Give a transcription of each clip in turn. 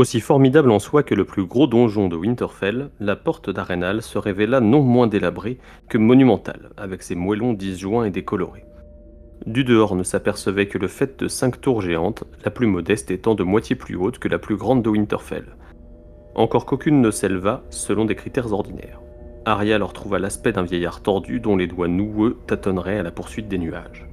Aussi formidable en soi que le plus gros donjon de Winterfell, la porte d'Arenal se révéla non moins délabrée que monumentale, avec ses moellons disjoints et décolorés. Du dehors ne s'apercevait que le fait de cinq tours géantes, la plus modeste étant de moitié plus haute que la plus grande de Winterfell. Encore qu'aucune ne s'éleva selon des critères ordinaires. Arya leur trouva l'aspect d'un vieillard tordu dont les doigts noueux tâtonneraient à la poursuite des nuages.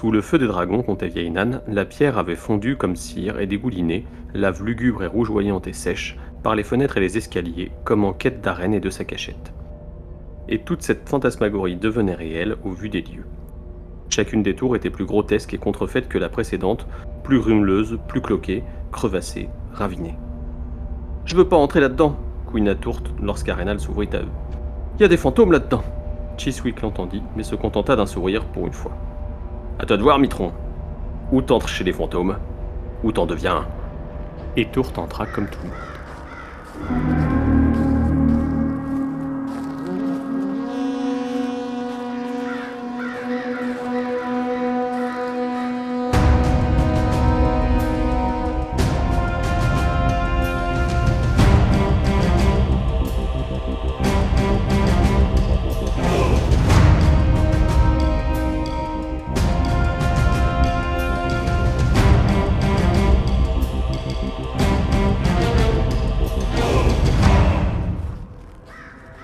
Sous le feu des dragons, comptait vieille Nan, la pierre avait fondu comme cire et dégouliné, lave lugubre et rougeoyante et sèche, par les fenêtres et les escaliers, comme en quête d'arène et de sa cachette. Et toute cette fantasmagorie devenait réelle au vu des lieux. Chacune des tours était plus grotesque et contrefaite que la précédente, plus rumeleuse, plus cloquée, crevassée, ravinée. Je veux pas entrer là-dedans, couina Tourte lorsqu'Arenal s'ouvrit à eux. Y a des fantômes là-dedans Chiswick l'entendit, mais se contenta d'un sourire pour une fois. À toi de voir, Mitron. Ou t'entres chez les fantômes, ou t'en deviens. Et Tourte entra comme tout le monde.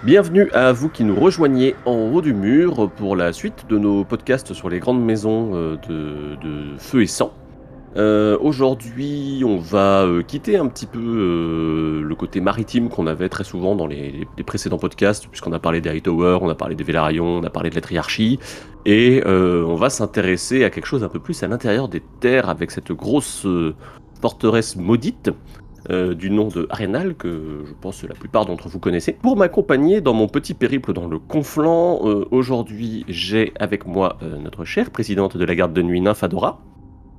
Bienvenue à vous qui nous rejoignez en haut du mur pour la suite de nos podcasts sur les grandes maisons euh, de, feu et sang. Euh, aujourd'hui, on va euh, quitter un petit peu le côté maritime qu'on avait très souvent dans les, précédents podcasts, puisqu'on a parlé des Hightower, on a parlé des Velaryon, on a parlé de la Triarchie, et on va s'intéresser à quelque chose un peu plus à l'intérieur des terres avec cette grosse forteresse maudite euh, du nom de Arenal, que je pense que la plupart d'entre vous connaissez. Pour m'accompagner dans mon petit périple dans le Conflant, euh, aujourd'hui j'ai avec moi euh, notre chère présidente de la garde de nuit, Nymphadora.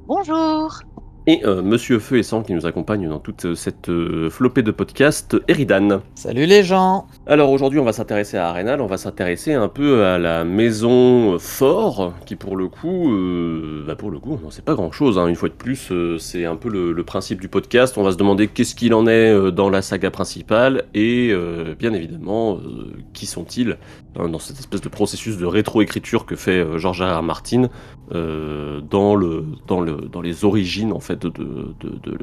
Bonjour et euh, Monsieur Feu et Sang qui nous accompagne dans toute cette euh, flopée de podcasts, Eridan. Salut les gens Alors aujourd'hui on va s'intéresser à Arenal, on va s'intéresser un peu à la maison Fort, qui pour le coup, euh, bah pour le coup, on sait pas grand chose, hein. une fois de plus, c'est un peu le, principe du podcast, on va se demander qu'est-ce qu'il en est dans la saga principale, et bien évidemment, qui sont-ils dans cette espèce de processus de rétroécriture que fait George R. Martin dans, le, dans, le, dans les origines en fait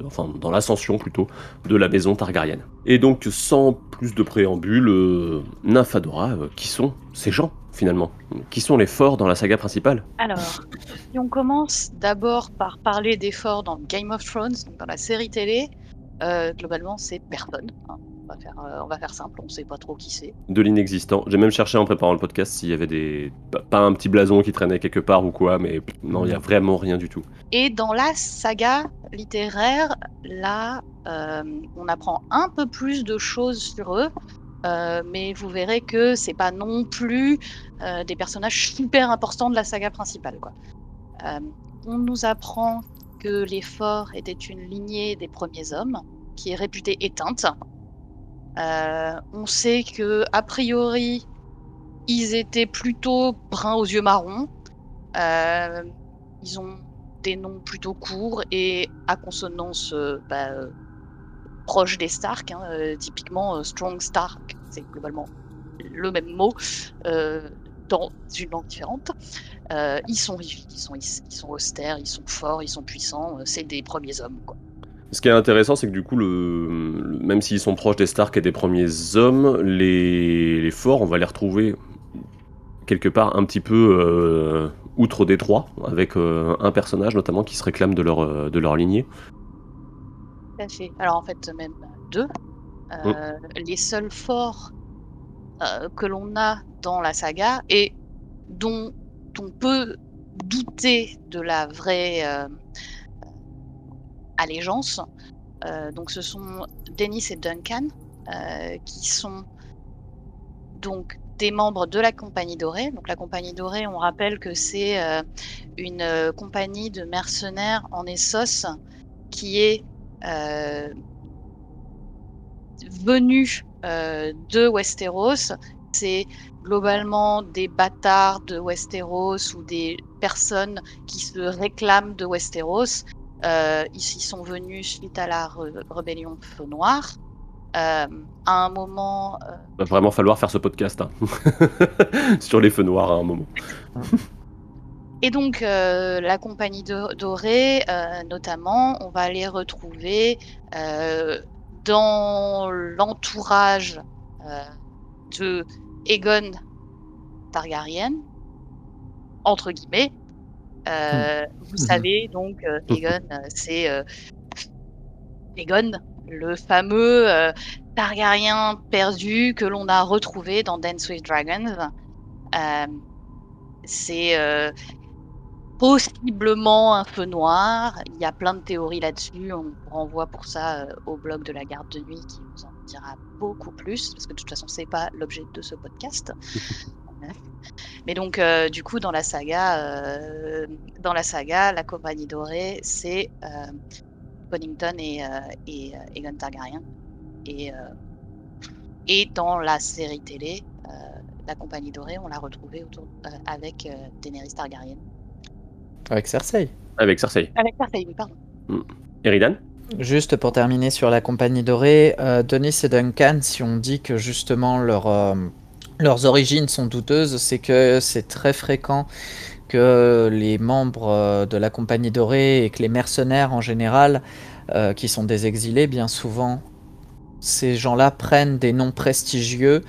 enfin dans l'ascension plutôt de la maison Targaryen. Et donc sans plus de préambule, euh, Nymphadora, euh, qui sont ces gens finalement? Qui sont les forts dans la saga principale? Alors, si on commence d'abord par parler des forts dans Game of Thrones, donc dans la série télé, euh, globalement c'est personne. Hein. Euh, on va, faire, simple, on sait pas trop qui c'est. De l'inexistant. J'ai même cherché en préparant le podcast s'il y avait des. Pas un petit blason qui traînait quelque part ou quoi, mais non, il y a vraiment rien du tout. Et dans la saga littéraire, là, euh, on apprend un peu plus de choses sur eux. Euh, mais vous verrez que c'est pas non plus des personnages super importants de la saga principale. Quoi. on nous apprend que les forts étaient une lignée des premiers hommes, qui est réputée éteinte, euh, on sait que a priori, ils étaient plutôt bruns aux yeux marrons. Euh, ils ont des noms plutôt courts et à consonance euh, bah, proche des Stark. Hein, typiquement, Strong Stark, c'est globalement le même mot dans une langue différente. ils sont rigides, ils sont, ils sont austères, ils sont forts, ils sont puissants. c'est des premiers hommes, quoi. Ce qui est intéressant, c'est que du coup, le, même s'ils sont proches des Stark et des premiers hommes, les, forts, on va les retrouver quelque part un petit peu euh, outre Détroit, avec euh, un personnage notamment qui se réclame de leur, euh, de leur lignée. Tout à fait. Alors en fait, même deux. Mm. Les seuls forts que l'on a dans la saga et dont on peut douter de la vraie allégeance. Euh, donc ce sont Dennis et Duncan, euh, qui sont donc des membres de la Compagnie Dorée. Donc la Compagnie Dorée, on rappelle que c'est euh, une compagnie de mercenaires en Essos qui est venue de Westeros. C'est globalement des bâtards de Westeros ou des personnes qui se réclament de Westeros euh, ils y sont venus suite à la rébellion Feu Noir. à un moment. Il va vraiment falloir faire ce podcast hein. sur les feux noirs à un moment. Et donc, la compagnie dorée, notamment, on va les retrouver dans l'entourage de Aegon Targaryen, entre guillemets. Euh, hmm. Vous savez, donc, euh, Aegon, euh, c'est Aegon, le fameux Targaryen perdu que l'on a retrouvé dans Dance with Dragons. c'est possiblement un feu noir. Il y a plein de théories là-dessus. On renvoie pour ça au blog de la garde de nuit qui vous en dira beaucoup plus, parce que de toute façon, c'est pas l'objet de ce podcast. Mais donc, euh, du coup, dans la saga, euh, dans la saga, la compagnie dorée, c'est euh, Connington et, et Targaryen. Et, et dans la série télé, la compagnie dorée, on l'a retrouvée autour, avec Daenerys Targaryen. Avec Cersei. Avec Cersei. Avec Cersei, oui, pardon. Mm. Eridan? Juste pour terminer sur la compagnie dorée, Denis et Duncan, si on dit que justement leur, leurs origines sont douteuses, c'est que c'est très fréquent que les membres euh, de la Compagnie Dorée et que les mercenaires en général, euh, qui sont des exilés, bien souvent, ces gens-là prennent des noms prestigieux,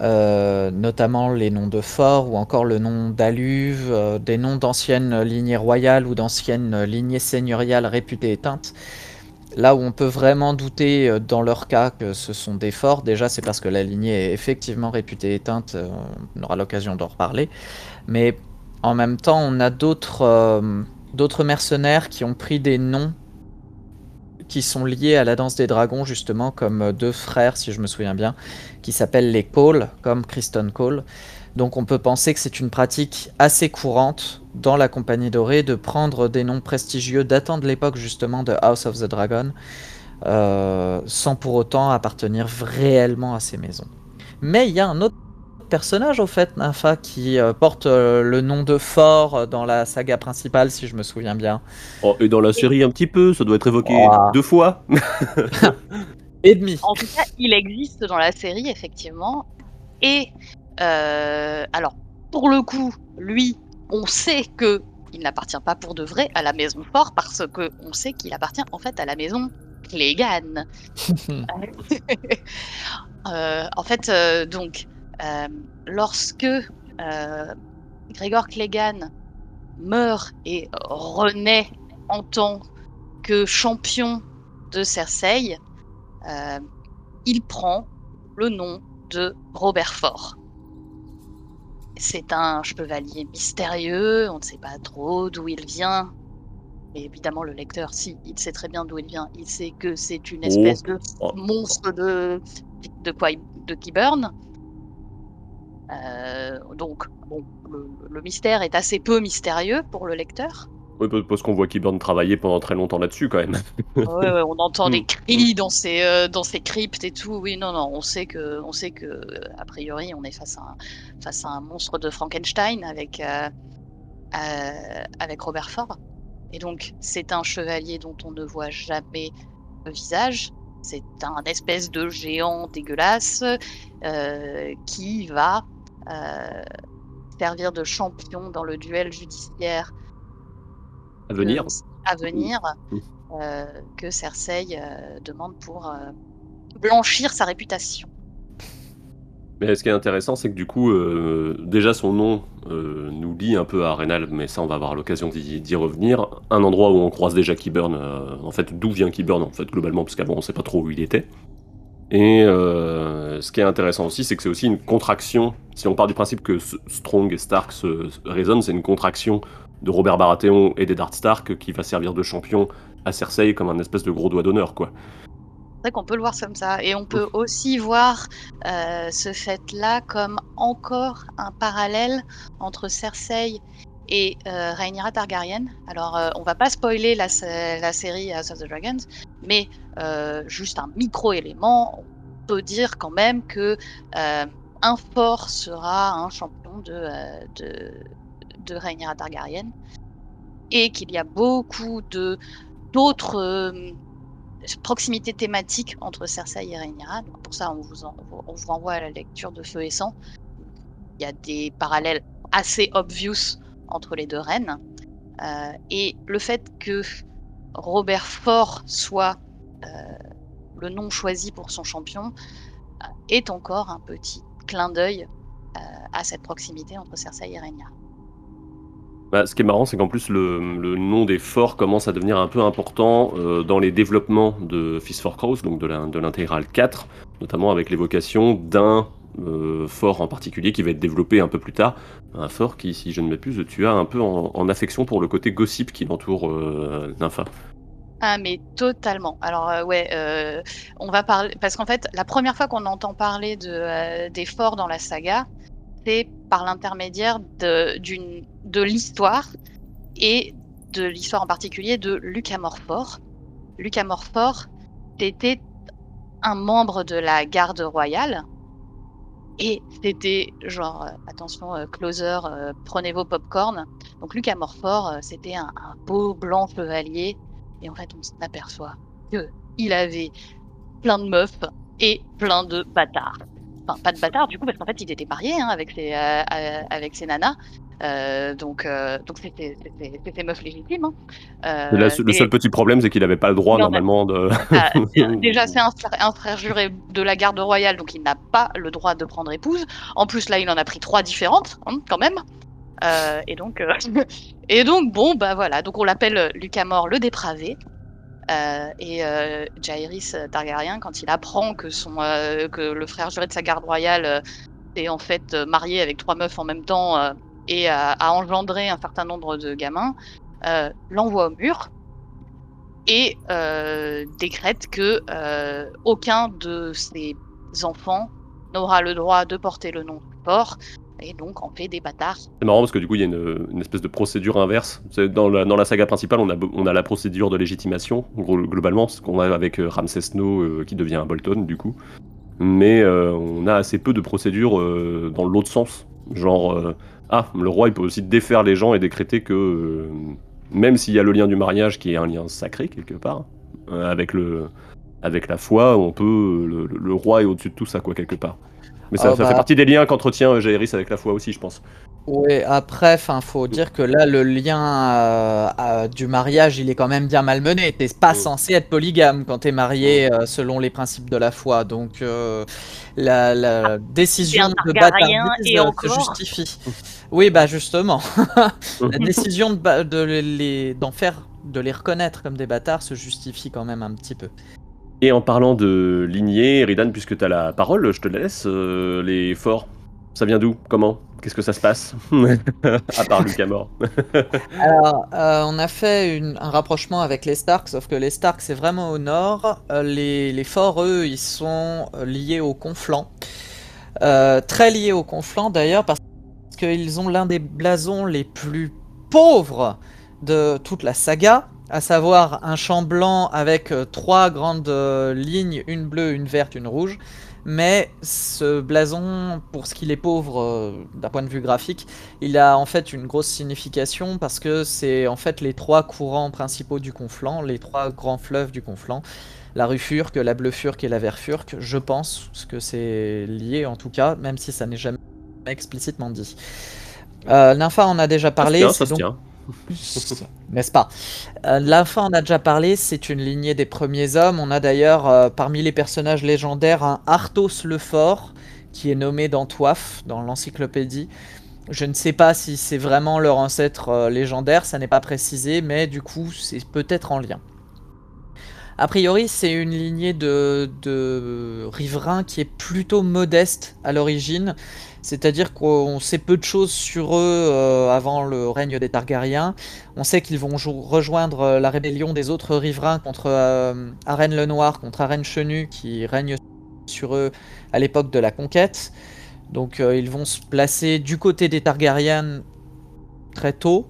euh, notamment les noms de forts ou encore le nom d'Aluve, des noms d'anciennes lignées royales ou d'anciennes lignées seigneuriales réputées éteintes. Là où on peut vraiment douter euh, dans leur cas que ce sont des forts, déjà c'est parce que la lignée est effectivement réputée éteinte, euh, on aura l'occasion d'en reparler, mais en même temps on a d'autres euh, d'autres mercenaires qui ont pris des noms qui sont liés à la danse des dragons justement comme deux frères si je me souviens bien, qui s'appellent les Cole, comme Kristen Cole. Donc on peut penser que c'est une pratique assez courante dans la Compagnie Dorée de prendre des noms prestigieux datant de l'époque justement de House of the Dragon, euh, sans pour autant appartenir réellement à ces maisons. Mais il y a un autre personnage au fait, Nympha, qui euh, porte euh, le nom de Fort dans la saga principale, si je me souviens bien. Oh, et dans la série un petit peu, ça doit être évoqué deux fois. et demi. En tout cas, il existe dans la série, effectivement. Et euh, alors, pour le coup, lui, on sait que il n'appartient pas pour de vrai à la maison Fort parce que on sait qu'il appartient en fait à la maison Clegane. Euh, en fait, euh, donc, lorsque Grégor Clegane meurt et renaît en tant que champion de Cersei, il prend le nom de Robert Fort. C'est un chevalier mystérieux, on ne sait pas trop d'où il vient. Mais évidemment, le lecteur, si, il sait très bien d'où il vient. Il sait que c'est une espèce de oh. monstre de, de quoi de. Euh, donc, bon, le, mystère est assez peu mystérieux pour le lecteur. Oui, parce qu'on voit Kyburn travailler pendant très longtemps là-dessus quand même. on entend des mm. cris dans ces, euh, dans ces cryptes et tout. Oui, non, non, on sait que, on sait que a priori, on est face à un, face à un monstre de Frankenstein avec, euh, euh, avec Robert Ford. Et donc, c'est un chevalier dont on ne voit jamais le visage. C'est un espèce de géant dégueulasse qui va servir de champion dans le duel judiciaire à venir, à venir mmh. euh, que Cersei euh, demande pour euh, blanchir sa réputation. Mais ce qui est intéressant, c'est que du coup, déjà son nom nous lie un peu à Arenal, mais ça, on va avoir l'occasion d'y revenir. Un endroit où on croise déjà Kyburn, en fait, d'où vient Kyburn, en fait, globalement, parce qu'avant, on sait pas trop où il était. Et ce qui est intéressant aussi, c'est que c'est aussi une contraction. Si on part du principe que Strong et Stark se, résonnent, c'est une contraction de Robert Baratheon et d'Eddard Stark qui va servir de champion à Cersei comme un espèce de gros doigt d'honneur, quoi. C'est vrai qu'on peut le voir comme ça. Et on peut aussi voir euh, ce fait-là comme encore un parallèle entre Cersei et euh, Rhaenyra Targaryen. Alors, euh, on va pas spoiler la, la, série House of the Dragons, mais euh, juste un micro-élément, on peut dire quand même que un fort sera un champion de, de, de Rhaenyra Targaryen et qu'il y a beaucoup de d'autres euh, proximités thématiques entre Cersei et Rhaenyra. Pour ça, on vous, on vous renvoie à la lecture de Feu et Sang. Il y a des parallèles assez obvious entre les deux reines. Euh, et le fait que Robert Fort soit euh, le nom choisi pour son champion est encore un petit clin d'œil à cette proximité entre Cersei et Rhaenyra. Bah, ce qui est marrant, c'est qu'en plus, le, nom des forts commence à devenir un peu important euh, dans les développements de Fist for Crows, donc de l'intégrale 4, notamment avec l'évocation d'un euh, fort en particulier qui va être développé un peu plus tard. Un fort qui, si je ne m'abuse, tu as un peu en, affection pour le côté gossip qui l'entoure euh. Ah mais totalement. Alors ouais, on va parler parce qu'en fait la première fois qu'on entend parler de, des forts dans la saga, par l'intermédiaire de, l'histoire et de l'histoire en particulier de Lucas Morfort. Lucas Morfort était un membre de la garde royale et c'était genre, euh, attention, euh, closer, euh, prenez vos popcorn. Donc Lucas Morfort, c'était un, beau blanc chevalier et en fait on s'aperçoit que il avait plein de meufs et plein de bâtards. Enfin, pas de bâtard du coup, parce qu'en fait, il était marié hein, avec, ses, euh, euh, avec ses nanas. Euh, donc, donc c'était meuf légitime. Hein. le seul petit problème, c'est qu'il n'avait pas le droit normalement de. Ah, déjà, c'est un, un, frère juré de la garde royale, donc il n'a pas le droit de prendre épouse. En plus, là, il en a pris trois différentes, hein, quand même. et donc, et donc, bon, bah voilà. Donc, on l'appelle Lucamore le dépravé. Euh, et euh, Jairis Targaryen, quand il apprend euh, que le frère juré de sa garde royale est en fait marié avec trois meufs en même temps et a, engendré un certain nombre de gamins, l'envoie au mur et décrète que aucun de ses enfants n'aura le droit de porter le nom fort et donc on fait des bâtards. C'est marrant parce que du coup il y a une, espèce de procédure inverse. Dans la, saga principale, on a, la procédure de légitimation, globalement, ce qu'on a avec euh, Ramsay Snow euh, qui devient un Bolton du coup. Mais euh, on a assez peu de procédures dans l'autre sens. Genre, ah, le roi il peut aussi défaire les gens et décréter que même s'il y a le lien du mariage qui est un lien sacré quelque part, avec, la foi, on peut, le roi est au-dessus de tout ça quoi quelque part. Mais ça, oh, fait bah. partie des liens qu'entretient euh, Jaehaerys avec la foi aussi, je pense. Oui, après, il faut dire que là, le lien euh, euh, du mariage, il est quand même bien malmené. T'es pas censé être polygame quand t'es marié selon les principes de la foi. Donc, la, la décision de bâtardise se justifie. Oui, bah justement, la décision de, de les, d'en faire, de les reconnaître comme des bâtards se justifie quand même un petit peu. Et en parlant de lignée, Ridan, puisque tu as la parole, je te laisse. Euh, les forts, ça vient d'où? Comment? Qu'est-ce que ça se passe? À part Lucas mort. Alors, euh, on a fait un rapprochement avec les Stark, sauf que les Stark, c'est vraiment au nord. Euh, les, forts, eux, ils sont liés au Conflant. très liés au Conflant, d'ailleurs, parce qu'ils ont l'un des blasons les plus pauvres de toute la saga à savoir un champ blanc avec euh, trois grandes euh, lignes, une bleue, une verte, une rouge. Mais ce blason, pour ce qu'il est pauvre euh, d'un point de vue graphique, il a en fait une grosse signification parce que c'est en fait les trois courants principaux du Conflant, les trois grands fleuves du Conflant, la rue Furque, la bleue Furque et la vert Furque. Je pense que c'est lié en tout cas, même si ça n'est jamais explicitement dit. Euh, Nympha en a déjà parlé. Ça tient, N'est-ce pas? Euh, fin, on a déjà parlé, c'est une lignée des premiers hommes. On a d'ailleurs euh, parmi les personnages légendaires un Arthos le Fort, qui est nommé dans Toif, dans l'encyclopédie. Je ne sais pas si c'est vraiment leur ancêtre euh, légendaire, ça n'est pas précisé, mais du coup, c'est peut-être en lien. A priori, c'est une lignée de, de riverains qui est plutôt modeste à l'origine. C'est-à-dire qu'on sait peu de choses sur eux euh, avant le règne des Targaryens. On sait qu'ils vont rejoindre euh, la rébellion des autres riverains contre euh, Arène le Noir, contre Arène Chenu, qui règne sur eux à l'époque de la conquête. Donc ils vont se placer du côté des Targaryens très tôt.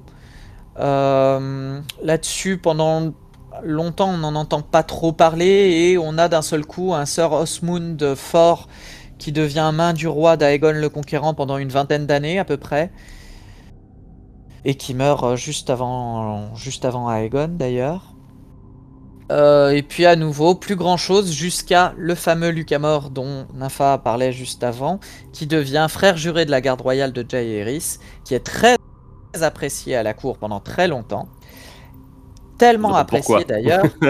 Là-dessus, pendant longtemps, on n'en entend pas trop parler et on a d'un seul coup un Sir Osmund fort qui devient main du roi d'Aegon le Conquérant pendant une vingtaine d'années à peu près. Et qui meurt euh, juste avant, juste avant Aegon d'ailleurs. Euh, et puis à nouveau, plus grand chose jusqu'à le fameux Lucamore dont Nympha parlait juste avant, qui devient frère juré de la garde royale de Jaehaerys, qui est très apprécié à la cour pendant très longtemps. Tellement apprécié d'ailleurs.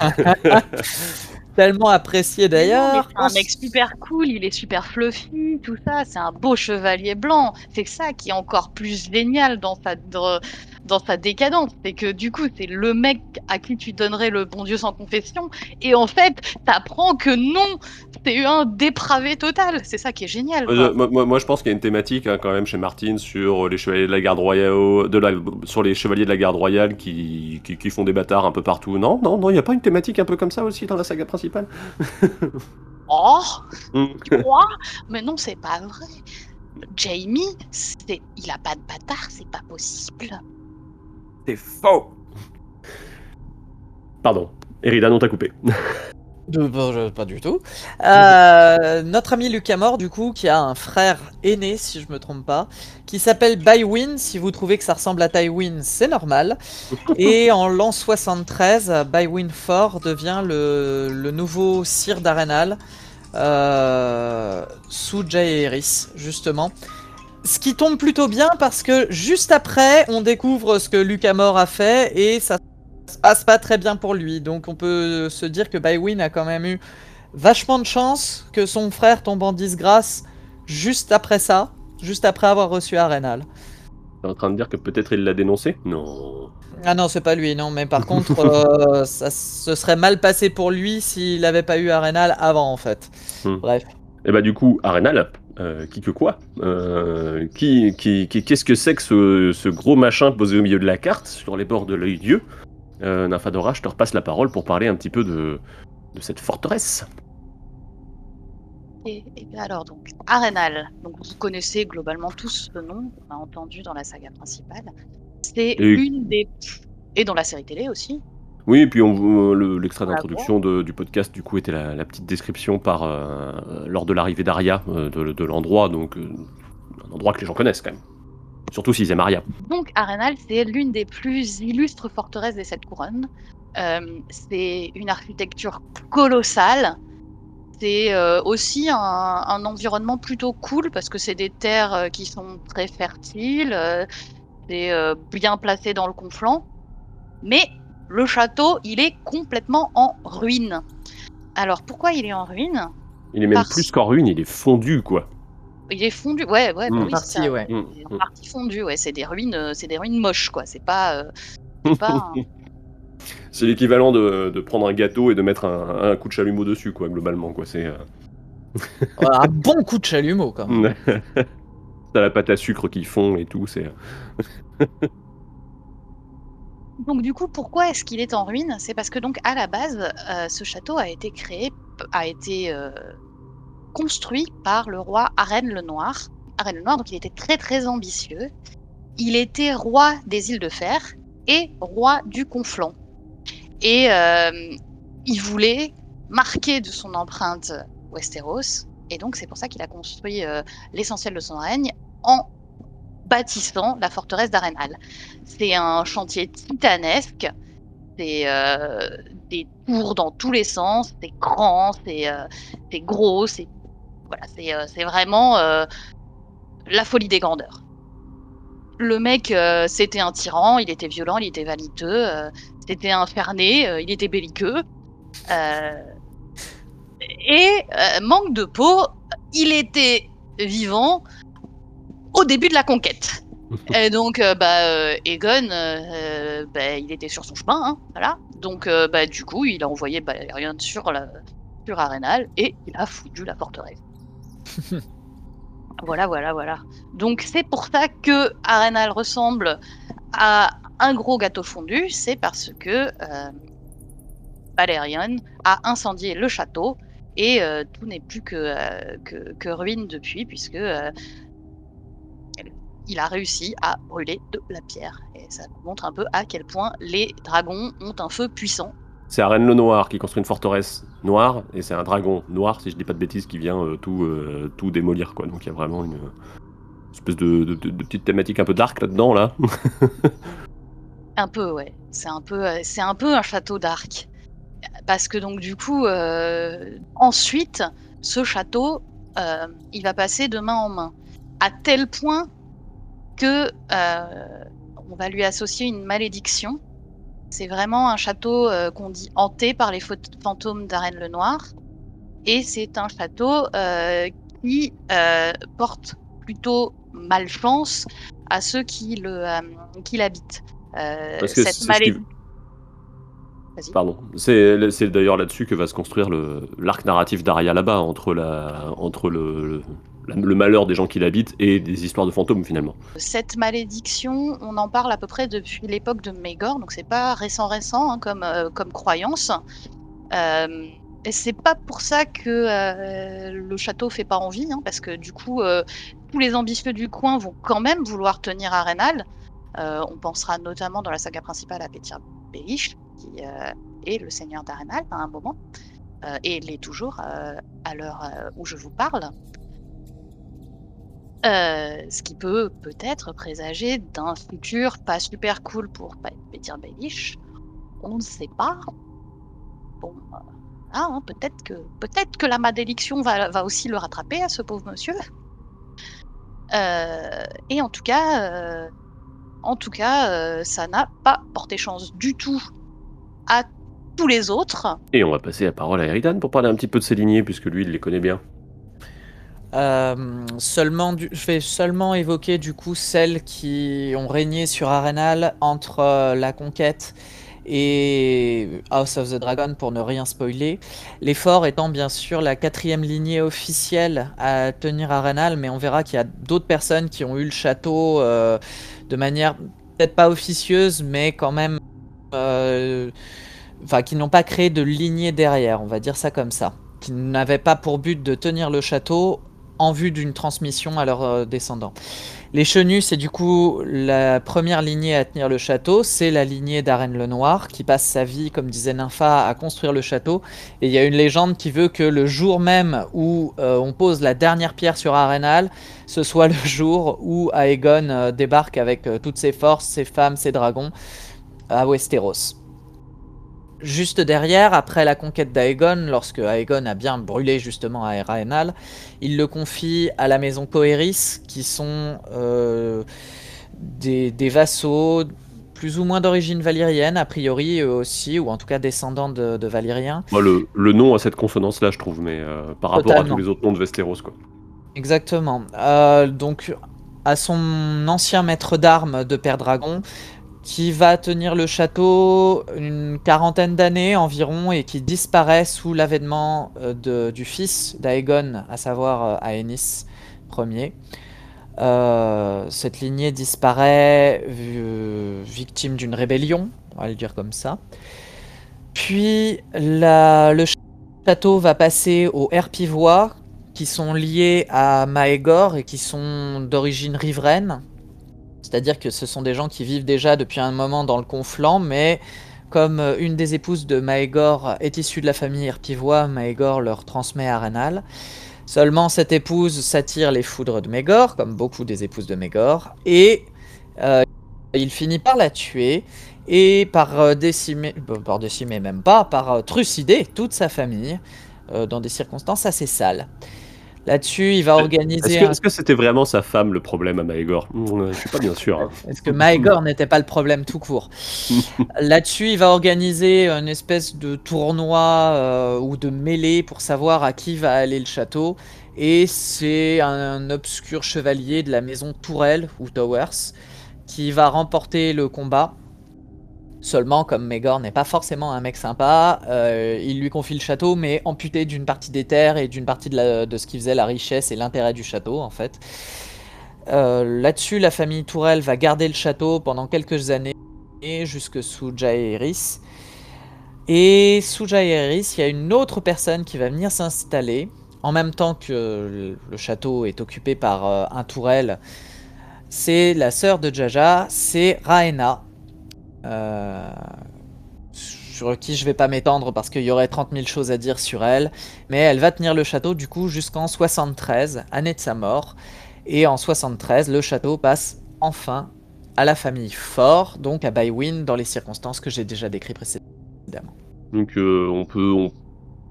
Tellement apprécié d'ailleurs. C'est un mec super cool, il est super fluffy, tout ça. C'est un beau chevalier blanc. C'est ça qui est encore plus génial dans sa, dans sa décadence. C'est que du coup, c'est le mec à qui tu donnerais le bon Dieu sans confession. Et en fait, t'apprends que non, c'est un dépravé total. C'est ça qui est génial. moi, je pense qu'il y a une thématique hein, quand même chez Martin sur les chevaliers de la garde royale, de la, sur les chevaliers de la garde royale qui, qui, font des bâtards un peu partout. Non, non, non, il n'y a pas une thématique un peu comme ça aussi dans la saga principale? Oh, mm. tu crois Mais non, c'est pas vrai. Jamie, il a pas de bâtard, c'est pas possible. C'est faux. Pardon, Eridan, on t'a coupé. pas du tout. Euh, notre ami Lucamore, du coup, qui a un frère aîné, si je me trompe pas, qui s'appelle Bywin. Si vous trouvez que ça ressemble à Tywin, c'est normal. Et en l'an 73, Bywin Fort devient le, nouveau sire d'Arenal euh, sous Jaehaerys, justement. Ce qui tombe plutôt bien parce que juste après, on découvre ce que Lucamore a fait et ça se passe pas très bien pour lui. Donc on peut se dire que Bywin a quand même eu vachement de chance que son frère tombe en disgrâce juste après ça, juste après avoir reçu Arenal. T'es en train de dire que peut-être il l'a dénoncé? Non. Ah non, c'est pas lui, non. Mais par contre, euh, ça se serait mal passé pour lui s'il n'avait pas eu Arenal avant, en fait. Hmm. Bref. Et bah du coup, Arenal, euh, qui que quoi euh, qui, qui, Qu'est-ce que c'est que ce, ce, gros machin posé au milieu de la carte, sur les bords de l'œil Dieu euh, Nymphadora, je te repasse la parole pour parler un petit peu de, de cette forteresse. Et, alors, donc, Arenal, donc vous connaissez globalement tous ce nom, on a entendu dans la saga principale. C'est une des. Et dans la série télé aussi. Oui, et puis l'extrait d'introduction du podcast, du coup, était la, petite description par, euh, lors de l'arrivée d'Aria euh, de, l'endroit, donc un endroit que les gens connaissent quand même. Surtout s'ils aiment Aria. Donc Arenal, c'est l'une des plus illustres forteresses des Sept Couronnes. Euh, c'est une architecture colossale. C'est euh, aussi un, environnement plutôt cool parce que c'est des terres euh, qui sont très fertiles, c'est bien placé dans le conflant. Mais le château, il est complètement en ruine. Alors pourquoi il est en ruine? Il est même plus qu'en ruine, il est fondu quoi. Il est fondu, ouais, ouais, bah mm. oui, c'est ouais. Mm. partie fondue, ouais. C'est des ruines, euh, c'est des ruines moches, quoi. C'est pas, euh, pas C'est l'équivalent de, de, prendre un gâteau et de mettre un, un, coup de chalumeau dessus, quoi, globalement, quoi. C'est euh, un bon coup de chalumeau, quand même. T'as la pâte à sucre qui fond et tout, c'est. donc du coup, pourquoi est-ce qu'il est en ruine? C'est parce que donc à la base, ce château a été créé, a été construit par le roi Arène le Noir. Arène le Noir, donc il était très très ambitieux. Il était roi des îles de Fer et roi du Conflent. Et euh, il voulait marquer de son empreinte Westeros. Et donc c'est pour ça qu'il a construit euh, l'essentiel de son règne en bâtissant la forteresse d'Arenal. C'est un chantier titanesque. C'est euh, des tours dans tous les sens, c'est grand, c'est gros, c'est voilà, euh, c'est vraiment euh, la folie des grandeurs. Le mec, euh, c'était un tyran, il était violent, il était vaniteux, c'était un ferné, il était belliqueux. et manque de peau, il était vivant au début de la conquête. Et donc, bah, Egon, bah, il était sur son chemin, hein, voilà. Donc, bah, du coup, il a envoyé Balerion sur, la, sur Arenal et il a foutu la forteresse. voilà, voilà, voilà. Donc c'est pour ça que Arenal ressemble à un gros gâteau fondu, c'est parce que euh, Valerian a incendié le château et euh, tout n'est plus que, euh, ruine depuis, puisque il a réussi à brûler de la pierre. Et ça montre un peu à quel point les dragons ont un feu puissant c'est Arène le Noir qui construit une forteresse noire, et c'est un dragon noir, si je dis pas de bêtises, qui vient euh, tout, euh, tout démolir, quoi. Donc il y a vraiment une, espèce de, petite thématique un peu dark là-dedans, là. un peu, ouais. C'est un peu, euh, c'est un peu un château dark. parce que donc du coup, ensuite, ce château, il va passer de main en main, à tel point que on va lui associer une malédiction. C'est vraiment un château euh, qu'on dit hanté par les fantômes d'Arène le Noir, et c'est un château euh, qui euh, porte plutôt malchance à ceux qui le qui l'habitent. Cette c'est ce malé- qui- Vas-y. Pardon. C'est d'ailleurs là-dessus que va se construire l'arc narratif d'Aria là-bas, entre, la, entre le, le malheur des gens qui l'habitent et des histoires de fantômes finalement. Cette malédiction, on en parle à peu près depuis l'époque de Mégor, donc c'est pas récent récent hein, comme, euh, comme croyance. Euh, et c'est pas pour ça que euh, le château fait pas envie, hein, parce que du coup, euh, tous les ambitieux du coin vont quand même vouloir tenir. Euh, on pensera notamment dans la saga principale à Petir Belich, qui est le seigneur d'Arenal à un moment, et l'est toujours à l'heure où je vous parle. Euh, ce qui peut peut-être présager d'un futur pas super cool pour Petir Baelish. On ne sait pas. Bon, euh, hein, peut-être que peut-être que la malédiction va, aussi le rattraper à ce pauvre monsieur. Euh, et en tout cas, en tout cas, ça n'a pas porté chance du tout à tous les autres. Et on va passer la parole à Eridan pour parler un petit peu de ses lignées, puisque lui, il les connaît bien. Euh, seulement je vais seulement évoquer du coup celles qui ont régné sur Arenal entre euh, la conquête et House of the Dragon pour ne rien spoiler. L'effort étant bien sûr la quatrième lignée officielle à tenir Arenal, mais on verra qu'il y a d'autres personnes qui ont eu le château euh, de manière peut-être pas officieuse, mais quand même, enfin qui n'ont pas créé de lignée derrière, on va dire ça comme ça, qui n'avaient pas pour but de tenir le château en vue d'une transmission à leurs euh, descendants. Les Chenus, c'est du coup la première lignée à tenir le château, c'est la lignée d'Arène le Noir, qui passe sa vie, comme disait Nympha, à construire le château. Et il y a une légende qui veut que le jour même où euh, on pose la dernière pierre sur Arenal, ce soit le jour où Aegon euh, débarque avec toutes ses forces, ses femmes, ses dragons, à Westeros. Juste derrière, après la conquête d'Aegon, lorsque Aegon a bien brûlé justement Arenal, il le confie à la maison Coeris, qui sont euh, des, des vassaux plus ou moins d'origine valérienne, a priori eux aussi, ou en tout cas descendants de, de Valériens. Moi, le, le nom a cette consonance-là, je trouve, mais euh, par rapport à tous les autres noms de Westeros, quoi. Exactement. Euh, donc, à son ancien maître d'armes de Père Dragon, qui va tenir le château une quarantaine d'années environ et qui disparaît sous l'avènement euh, du fils d'Aegon, à savoir euh, Aenys Ier. Euh, cette lignée disparaît victime d'une rébellion, on va le dire comme ça. Puis le château va passer aux Herpivois, qui sont liés à Maegor et qui sont d'origine riveraine. C'est-à-dire que ce sont des gens qui vivent déjà depuis un moment dans le conflant, mais comme euh, une des épouses de Maegor est issue de la famille Herpivois, Maegor leur transmet Arenal. Seulement cette épouse s'attire les foudres de Maegor, comme beaucoup des épouses de Maegor, et euh, il finit par la tuer et par euh, décimer, par décimer même pas, par trucider toute sa famille dans des circonstances assez sales. Là-dessus, il va Est-ce organiser que un est-ce que c'était vraiment sa femme le problème à Maegor? Hmm, Je suis pas bien sûr. hein. Est-ce que Maegor n'était pas le problème tout court Là-dessus, il va organiser une espèce de tournoi euh, ou de mêlée pour savoir à qui va aller le château. Et c'est un obscur chevalier de la maison Tourelle ou Towers qui va remporter le combat. Seulement, comme Maegor n'est pas forcément un mec sympa, euh, il lui confie le château, mais amputé d'une partie des terres et d'une partie de, ce qui faisait la richesse et l'intérêt du château, en fait. Euh, Là-dessus, la famille Tourelle va garder le château pendant quelques années, et jusque sous Jaehaerys. Et sous Jaehaerys, il y a une autre personne qui va venir s'installer, en même temps que le- château est occupé par euh, un Tourelle. C'est la sœur de Jaja, c'est Rhaena. Euh, sur qui je vais pas m'étendre parce qu'il y aurait 30 000 choses à dire sur elle. Mais elle va tenir le château du coup jusqu'en 73, année de sa mort. Et en 73, le château passe enfin à la famille Fort, donc à Bywin, dans les circonstances que j'ai déjà décrites précédemment. Donc euh, on peut on,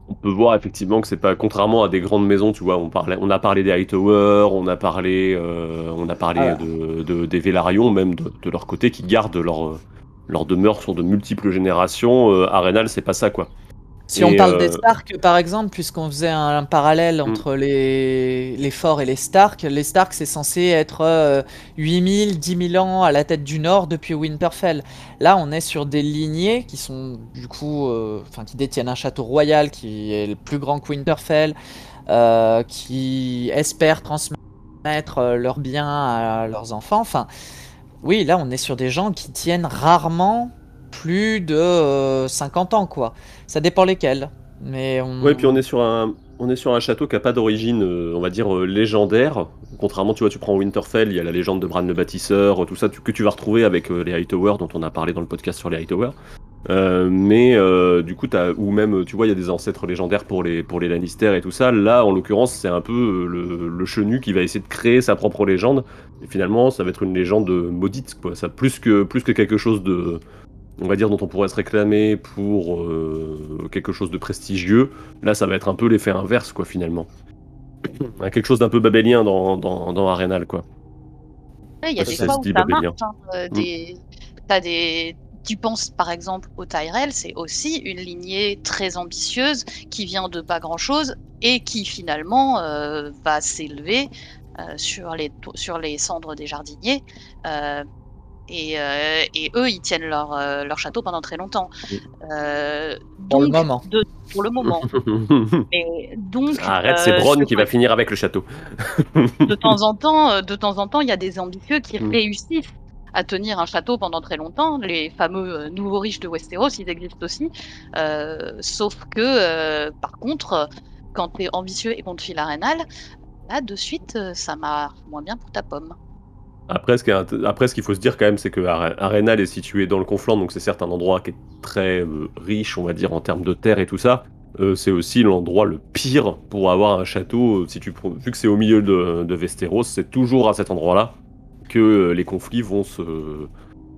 on peut voir effectivement que c'est pas contrairement à des grandes maisons, tu vois, on parlait on a parlé des Hightower, on a parlé euh, on a parlé Ah. de, de- des Velaryon même de, de leur côté qui gardent leur euh, leur demeure sur de multiples générations. Euh, Arenal, c'est pas ça quoi. Si on parle euh, des Stark, par exemple, puisqu'on faisait un, un parallèle entre les, les forts et les Stark, les Stark, c'est censé être euh, 8000, 10 000 ans à la tête du Nord depuis Winterfell. Là, on est sur des lignées qui sont, du coup, euh, enfin, qui détiennent un château royal qui est le plus grand que Winterfell, euh, qui espèrent transmettre euh, leurs biens à leurs enfants. Enfin, oui, là, on est sur des gens qui tiennent rarement plus de euh, 50 ans, quoi. Ça dépend lesquels. Mais on... Puis on est sur un, château qui a pas d'origine, euh, on va dire, euh, légendaire. Contrairement, tu vois, tu prends Winterfell, il y a la légende de Bran le bâtisseur, euh, tout ça que tu vas retrouver avec euh, les Hightower, dont on a parlé dans le podcast sur les Hightower. Euh, mais euh, du coup, t'as, ou même, tu vois, il y a des ancêtres légendaires pour les, pour les Lannister et tout ça. Là, en l'occurrence, c'est un peu euh, le, le chenu qui va essayer de créer sa propre légende. Et finalement, ça va être une légende maudite, quoi. Ça, plus, que, plus que quelque chose de, on va dire, dont on pourrait se réclamer pour euh, quelque chose de prestigieux. Là, ça va être un peu l'effet inverse, quoi, finalement. quelque chose d'un peu babélien dans, dans, dans Arenal, quoi. Ouais, Il y a des fois où ça babélien. marche. hein, Mm. des... t'as des... Tu penses par exemple au Tyrell, c'est aussi une lignée très ambitieuse qui vient de pas grand chose et qui finalement euh, va s'élever euh, sur, les... sur les cendres des jardiniers. Euh, et, euh, et eux, ils tiennent leur, euh, leur château pendant très longtemps. Euh, Pour le moment. de- pour le moment. Et donc, Arrête, euh, c'est Bronn qui va finir avec le château. de temps en temps, de temps en temps, il y a des ambitieux qui Mm. réussissent à tenir un château pendant très longtemps. Les fameux euh, nouveaux riches de Westeros, ils existent aussi. Euh, sauf que, euh, par contre, quand tu es ambitieux et qu'on te file Arenal, là, de suite, ça marche moins bien pour ta pomme. Après, ce qu'il faut se dire quand même, c'est que Are- Arenal est situé dans le Conflans, donc c'est certes un endroit qui est très riche, on va dire, en termes de terre et tout ça. C'est aussi l'endroit le pire pour avoir un château. Si tu vu que c'est au milieu de, de Westeros, c'est toujours à cet endroit-là que euh, les conflits vont se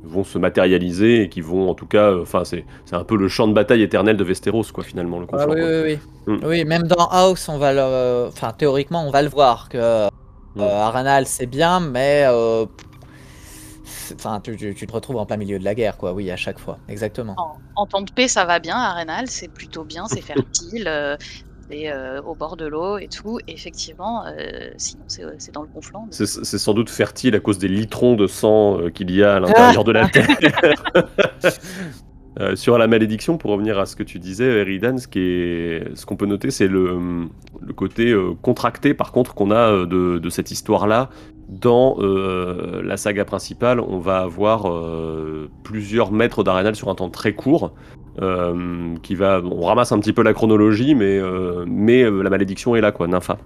vont se matérialiser et qui vont en tout cas, euh, enfin c'est c'est un peu le champ de bataille éternel de Westeros quoi finalement le Ah Conflans. oui, oui, oui. Mm. Oui, même dans House, on va le... Enfin, théoriquement, on va le voir que euh, Mm. Arenal, c'est bien, mais... euh, Enfin, tu, tu- tu te retrouves en plein milieu de la guerre, quoi, oui, à chaque fois. Exactement. En, en temps de paix, ça va bien. Arenal, c'est plutôt bien, c'est fertile. euh, euh, au bord de l'eau et tout. Effectivement, euh, sinon c'est c'est dans le conflant. donc- C'est c'est sans doute fertile à cause des litrons de sang euh, qu'il y a à l'intérieur de la terre. Euh, sur la malédiction, pour revenir à ce que tu disais, Eridan, ce qui est, ce qu'on peut noter, c'est le, le côté euh, contracté, par contre, qu'on a euh, de, de cette histoire-là. Dans euh, la saga principale, on va avoir euh, plusieurs maîtres d'Arenal sur un temps très court. euh, qui va, on ramasse un petit peu la chronologie, mais, mais la malédiction est là, quoi. Nympha.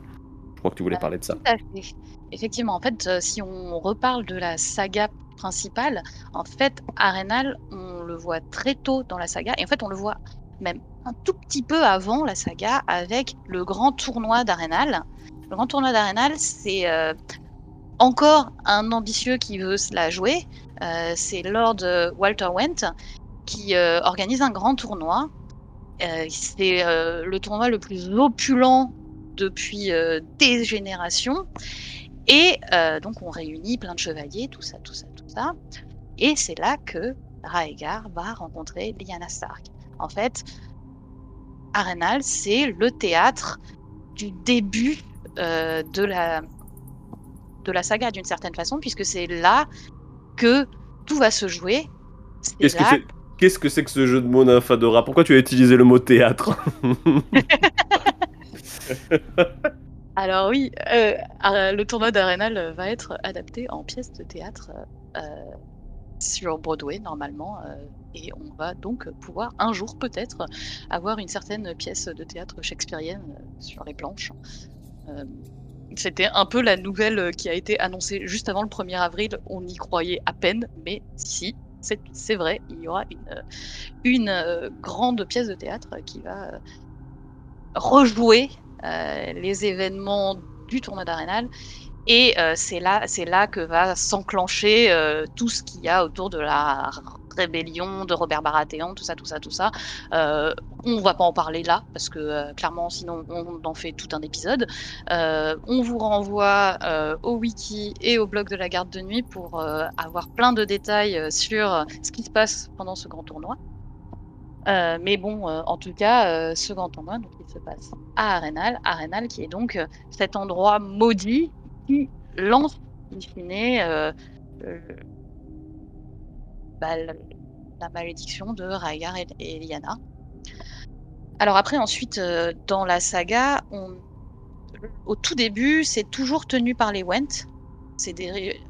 Je crois que tu voulais parler de ça. Tout à fait. Effectivement, en fait, si on reparle de la saga principale, en fait, Arenal, on le voit très tôt dans la saga, et en fait, on le voit même un tout petit peu avant la saga avec le grand tournoi d'Arenal. Le grand tournoi d'Arenal, c'est euh, encore un ambitieux qui veut la jouer. Euh, c'est Lord euh, Walter Went qui euh, organise un grand tournoi. C'est le tournoi le plus opulent depuis des générations. Et donc on réunit plein de chevaliers, tout ça, tout ça, tout ça. Et c'est là que Raegar va rencontrer Lyanna Stark. En fait, Arenal, c'est le théâtre du début de, la, de la saga d'une certaine façon, puisque c'est là que tout va se jouer. Qu'est-ce que c'est Qu'est-ce que ce jeu de mots Nymphadora Pourquoi tu as utilisé le mot théâtre? Alors oui, euh, le tournoi d'Arenal euh, va être adapté en pièce de théâtre euh, sur Broadway normalement, euh, et on va donc pouvoir un jour peut-être avoir une certaine pièce de théâtre shakespearienne sur les planches. C'était un peu la nouvelle euh, qui a été annoncée juste avant le 1er avril. On y croyait à peine, mais si, c'est vrai, il y aura une, euh, euh, grande pièce de théâtre qui va rejouer les événements du tournoi d'Arenal. Et c'est là, que va s'enclencher tout ce qu'il y a autour de la rébellion de Robert Baratheon, tout ça, tout ça, tout ça. Euh, on va pas en parler là, parce que euh, clairement, sinon, on en fait tout un épisode. Euh, on vous renvoie au wiki et au blog de la garde de nuit pour avoir plein de détails sur ce qui se passe pendant ce grand tournoi. mais bon, en tout cas, ce grand tournoi, donc, il se passe à Arenal, Arenal qui est donc cet endroit maudit qui lance, in fine, bah, la, malédiction de Rhaegar et, Lyanna. Alors après, ensuite, euh, dans la saga, au tout début, c'est toujours tenu par les Went.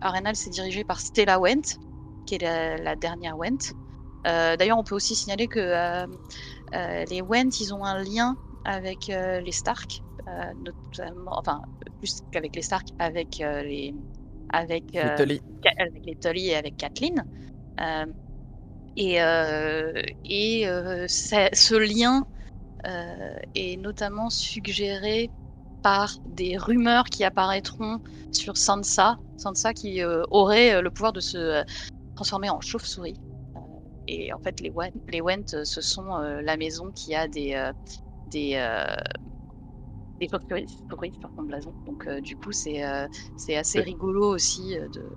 Arenal s'est dirigé par Stella Went, qui est la, dernière Went. Euh, d'ailleurs, on peut aussi signaler que euh, les Went, ils ont un lien avec les Stark, notamment, enfin, plus qu'avec les Stark, avec les avec, les Tully. avec les Tully et avec Kathleen. Euh, et, euh, et euh, ce lien est notamment suggéré par des rumeurs qui apparaîtront sur Sansa, Sansa qui aurait le pouvoir de se transformer en chauve-souris. et en fait, les, Went, les Went, ce sont la maison qui a des, des, des chauves-souris sur son blason. Donc, du coup, c'est c'est assez rigolo aussi de,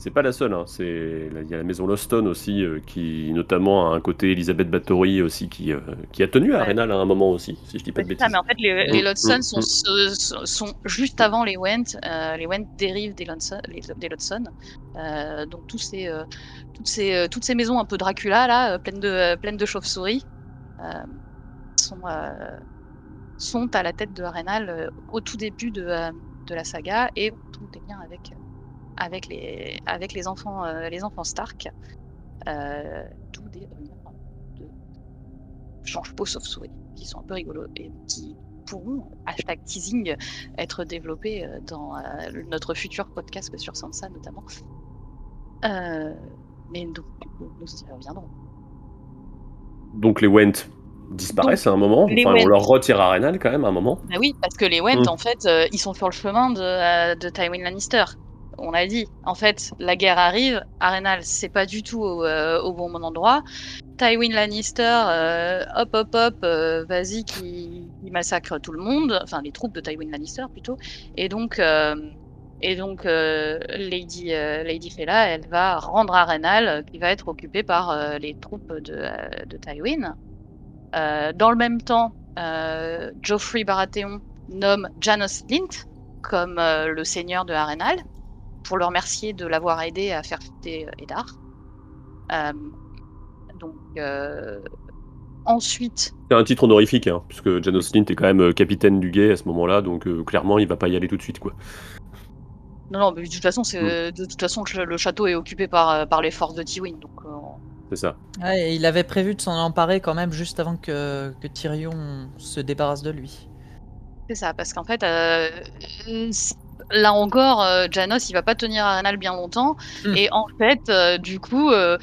c'est pas la seule, hein. il y a la maison Loston aussi, euh, qui notamment a un côté Elisabeth Bathory aussi, qui, euh, qui a tenu à Arenal à un moment aussi, si je dis pas de bêtises. Ça, mais en fait, les, les mm, mm, sont, mm. sont, juste avant les Went. Euh, les Went dérivent des, Lodson, des donc tous ces, toutes, ces, toutes ces maisons un peu Dracula, là, pleines de, pleines de chauves-souris, sont, sont à la tête de Arenal au tout début de, de la saga et ont des liens avec avec les, avec les, enfants, euh, les enfants Stark. Euh, D'où des de change peau sauf souris qui sont un peu rigolos et qui pourront, hashtag teasing, être développés euh, dans euh, notre futur podcast sur Sansa notamment. mais donc, nous y reviendrons. Donc les Went disparaissent à un moment. Enfin, on leur retire Arenal quand même à un moment. Bah oui, parce que les Went, mm. en fait, ils sont sur le chemin de, de Tywin Lannister on l'a dit, en fait, la guerre arrive. Arenal, c'est pas du tout au, euh, bon endroit. Tywin Lannister, euh, hop, hop, hop, euh, vas-y, qui, massacre tout le monde. Enfin, les troupes de Tywin Lannister plutôt. Et donc, et donc Lady, Lady Fela, elle va rendre Arenal, qui va être occupé par les troupes de, de Tywin. dans le même temps, Geoffrey Baratheon nomme Janos Lint comme le seigneur de Arenal pour le remercier de l'avoir aidé à faire chuter euh, Eddar. Euh, donc, euh, ensuite. C'est un titre honorifique, hein, puisque Janos Lint est quand même capitaine du guet à ce moment-là, donc clairement il va pas y aller tout de suite, quoi. Non, non, mais de toute façon, c'est mm. de toute façon le château est occupé par, par les forces de Tywin, donc. C'est ça. Ouais, il avait prévu de s'en emparer quand même juste avant que, que Tyrion se débarrasse de lui. C'est ça, parce qu'en fait, là encore, euh, Janos, il va pas tenir Arenal bien longtemps. Hmm. Et en fait, euh, du coup, euh,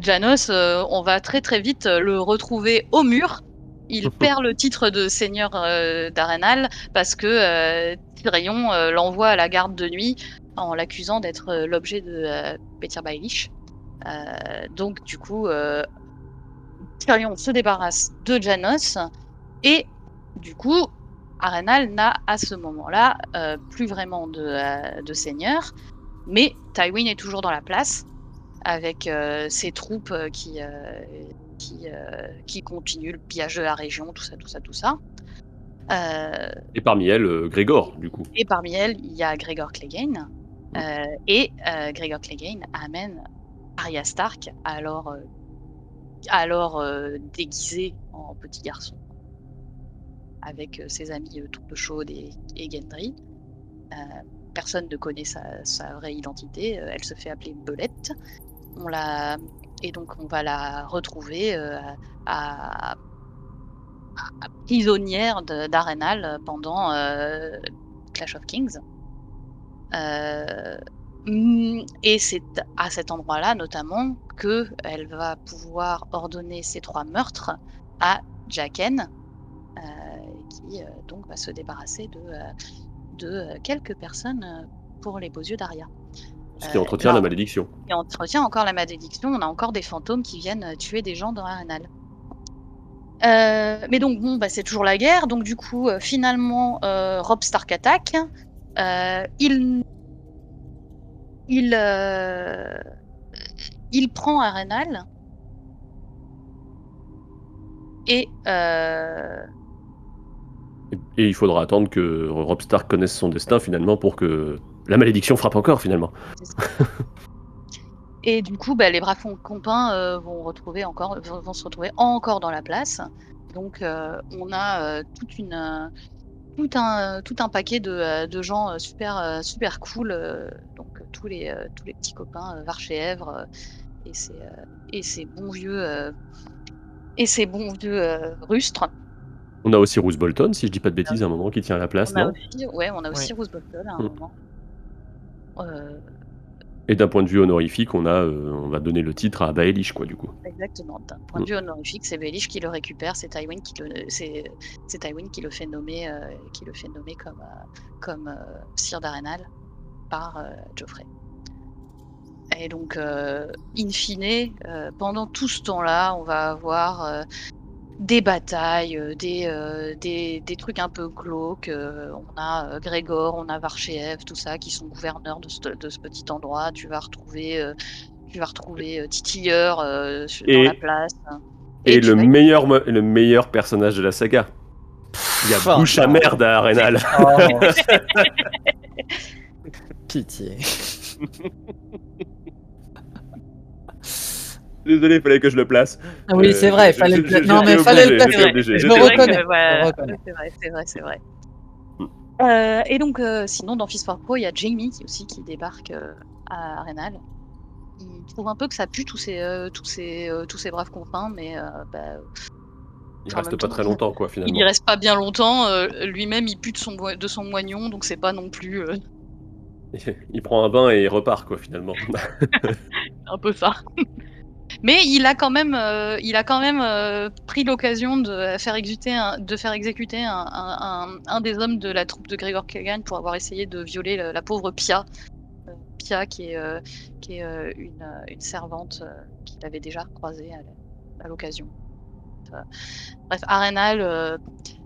Janos, on va très très vite le retrouver au mur. Il perd le titre de seigneur d'Arenal parce que Tyrion l'envoie à la garde de nuit en l'accusant d'être l'objet de Petyr Baelish. donc, du coup, Tyrion se débarrasse de Janos et du coup, Arenal n'a à ce moment-là euh, plus vraiment de, euh, seigneur, mais Tywin est toujours dans la place avec euh, ses troupes qui, qui, qui continuent le pillage de la région, tout ça, tout ça, tout ça. et parmi elles, Grégor, du coup. Et parmi elles, il y a Grégor Clegane. et Grégor Clegane amène Arya Stark, alors, alors déguisé en petit garçon avec euh, ses amis euh, Troupe Chaude et, et Gendry. Euh, personne ne connaît sa, vraie identité. elle se fait appeler Belette. On la... Et donc on va la retrouver prisonnière d'Arenal pendant Clash of Kings. Mm, et c'est à cet endroit-là notamment que elle va pouvoir ordonner ces trois meurtres à Jaqen, qui euh, donc va se débarrasser de, euh, de euh, quelques personnes pour les beaux yeux d'Aria. Ce qui entretient la malédiction. On entretient encore la malédiction, on a encore des fantômes qui viennent tuer des gens dans Arenal. Euh, mais donc bon, bah, c'est toujours la guerre, donc du coup, euh, finalement, Rob Stark attaque. Il, il, il prend Arenal et Et, il faudra attendre que Rob Stark connaisse son destin finalement pour que la malédiction frappe encore finalement. Et du coup, bah, les braves copains euh, vont, retrouver encore, vont, se retrouver encore dans la place. Donc, euh, on a euh, euh, tout, un, tout un paquet de, de gens super, super cool. donc, tous les, tous les petits copains Varchèvre euh, et, euh, et ces bons vieux, et ces bons vieux rustres. On a aussi Roose Bolton, si je dis pas de bêtises, à un moment qui tient la place, On a non aussi, ouais, on a aussi Rose Bolton à un Mm. moment. Euh, Et d'un point de vue honorifique, on a, euh, on va donner le titre à Baelish, quoi, du coup. Exactement. D'un point de vue honorifique, c'est Baelish qui le récupère, c'est Tywin qui le, c'est, c'est Tywin qui le fait nommer, euh, qui le fait nommer comme, comme euh, sire d'Arenal par euh, Geoffrey. Et donc, euh, in fine, euh, pendant tout ce temps-là, on va avoir euh, des batailles, euh, des, euh, des, des trucs un peu glauques. euh, on a euh, Grégor, on a Varchev, tout ça, qui sont gouverneurs de ce, de ce petit endroit. Tu vas retrouver, euh, tu vas retrouver euh, Titilleur euh, sur- dans Et- la place. Et, le, vas- meilleur, le meilleur personnage de la saga. Il y a Oh, bouche à merde à Arenal. Oh. Pitié. Désolé, il fallait que je le place. Ah oui, Euh, c'est vrai, je- fallait je- le pla- je- Non, mais fallait le placer. Je obligé. reconnais. voilà. C'est vrai, c'est vrai, c'est vrai. Mm. Euh, et donc, euh, sinon, dans Fist for Pro, il y a Jamie qui, aussi qui débarque euh, à Arenal. Il trouve un peu que ça pue tous ces, euh, tous ces, euh, tous ces braves copains, mais euh, bah, Il reste pas temps, très longtemps, quoi, il finalement. y reste pas bien longtemps. euh, Lui-même, il pue de son, de son moignon, donc c'est pas non plus euh, Il prend un bain et il repart, quoi, finalement. un peu ça. Mais il a quand même, euh, il a quand même euh, pris l'occasion de faire exécuter, un, de faire exécuter un, des hommes de la troupe de Gregor Kagan pour avoir essayé de violer la, pauvre Pia. Euh, Pia, qui est, une, servante qu'il avait déjà croisée à, l'occasion. Bref, Arenal,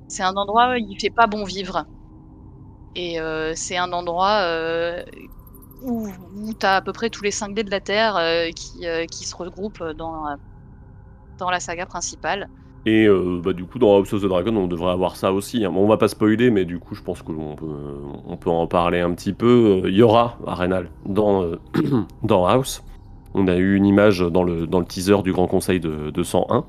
c'est un endroit où il fait pas bon vivre. Et c'est un endroit où, où tu as à peu près tous les cinglés de la Terre euh, qui, euh, qui se regroupent dans, dans la saga principale. Et euh, bah, du coup, dans House of the Dragon, on devrait avoir ça aussi. hein. Bon, on va pas spoiler, mais du coup, je pense qu'on peut, on peut en parler un petit peu. Il y aura Arenal dans, euh, dans House. On a eu une image dans le, dans le teaser du Grand Conseil de, de 101.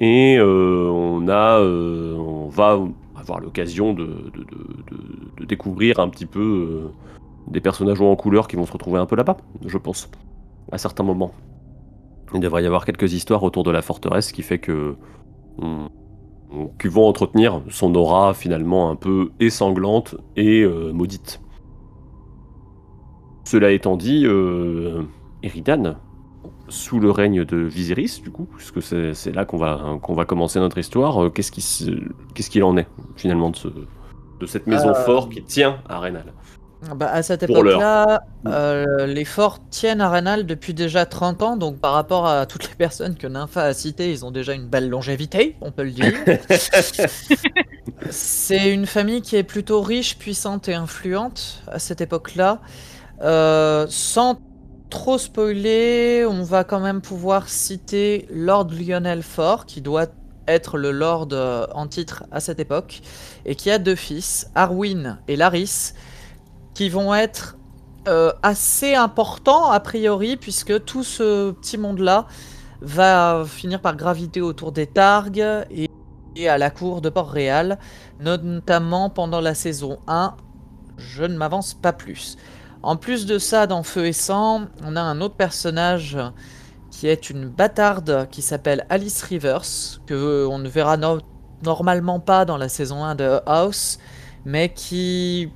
Et on, a, on va avoir l'occasion de, de, de- découvrir un petit peu des personnages en couleur qui vont se retrouver un peu là-bas, je pense, à certains moments. Il devrait y avoir quelques histoires autour de la forteresse qui fait que on- on- qui vont entretenir son aura finalement un peu essanglante et euh, maudite. Cela étant dit, euh, Eridan, sous le règne de Viserys, du coup, puisque c'est là qu'on va, qu'on va commencer notre histoire, euh, qu'est-ce qu'il en est finalement de, ce- de cette maison forte qui tient à Arenal Bah, à cette époque-là, euh, les forts tiennent Arenal depuis déjà 30 ans, donc par rapport à toutes les personnes que Nympha a citées, ils ont déjà une belle longévité, on peut le dire. C'est une famille qui est plutôt riche, puissante et influente à cette époque-là. Euh, sans trop spoiler, on va quand même pouvoir citer Lord Lionel Fort, qui doit être le Lord euh, en titre à cette époque, et qui a deux fils, Arwin et Laris, qui vont être euh, assez importants a priori, puisque tout ce petit monde-là va finir par graviter autour des Targues et, à la cour de Port-Réal, notamment pendant la saison 1. Je ne m'avance pas plus. En plus de ça, dans Feu et Sang, on a un autre personnage qui est une bâtarde qui s'appelle Alice Rivers, que on ne verra no- normalement pas dans la saison 1 de House, mais qui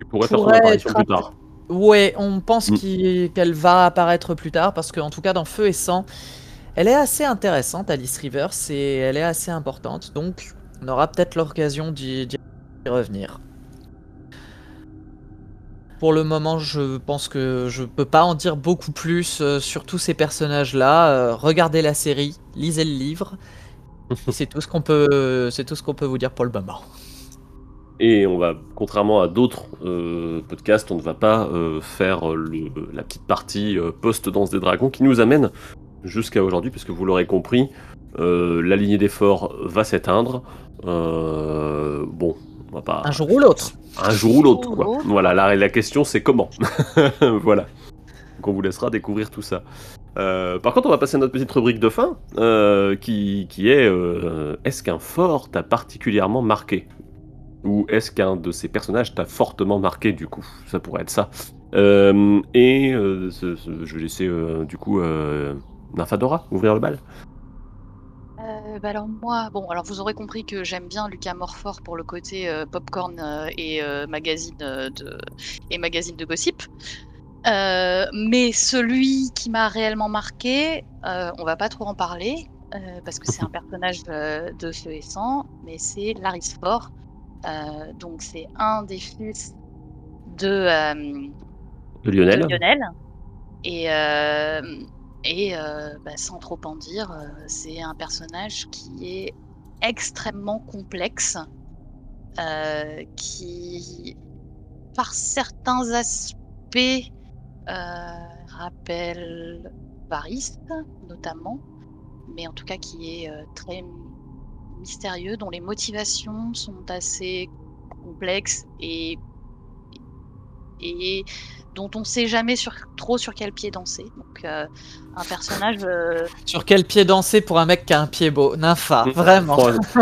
Il pourrait faire son apparition plus tard. Ouais, on pense Mm. qu'elle va apparaître plus tard parce qu'en tout cas dans Feu et Sang, elle est assez intéressante, Alice Rivers, et elle est assez importante, donc on aura peut-être l'occasion d'y revenir. pour le moment, je pense que je peux pas en dire beaucoup plus euh, sur tous ces personnages-là. Euh, regardez la série, lisez le livre. Et c'est tout ce qu'on peut, c'est tout ce qu'on peut vous dire pour le moment. Et on va, contrairement à d'autres euh, podcasts, on ne va pas euh, faire le- la petite partie euh, post-danse des dragons qui nous amène jusqu'à aujourd'hui, puisque vous l'aurez compris, euh, la lignée des forts va s'éteindre. Euh, bon, on va pas. Un jour ou l'autre. Un jour ou l'autre, quoi. Voilà, la, la question c'est comment. voilà. Donc on vous laissera découvrir tout ça. Euh, par contre, on va passer à notre petite rubrique de fin, euh, qui, qui est euh, est-ce qu'un fort t'a particulièrement marqué? Ou est-ce qu'un de ces personnages t'a fortement marqué, du coup? Ça pourrait être ça. Euh, et euh, ce- ce- je vais laisser, euh, du coup, Nymphadora ouvrir le bal. Bah alors moi, bon, alors vous aurez compris que j'aime bien Lucas Morfort pour le côté popcorn et magazine de et magazine de gossip. Mais celui qui m'a réellement marqué, on va pas trop en parler parce que c'est un personnage de Feu et Sang, mais c'est Laris Fort. Euh, donc c'est un des fils de, Lionel. Et, et bah, sans trop en dire, euh, c'est un personnage qui est extrêmement complexe, euh, qui, par certains aspects, rappelle Varys, notamment, mais en tout cas qui est euh, très mystérieux, dont les motivations sont assez complexes et et dont on sait jamais sur, trop sur quel pied danser. Donc euh, un personnage euh, Sur quel pied danser pour un mec qui a un pied beau? Nympha, Mm. vraiment.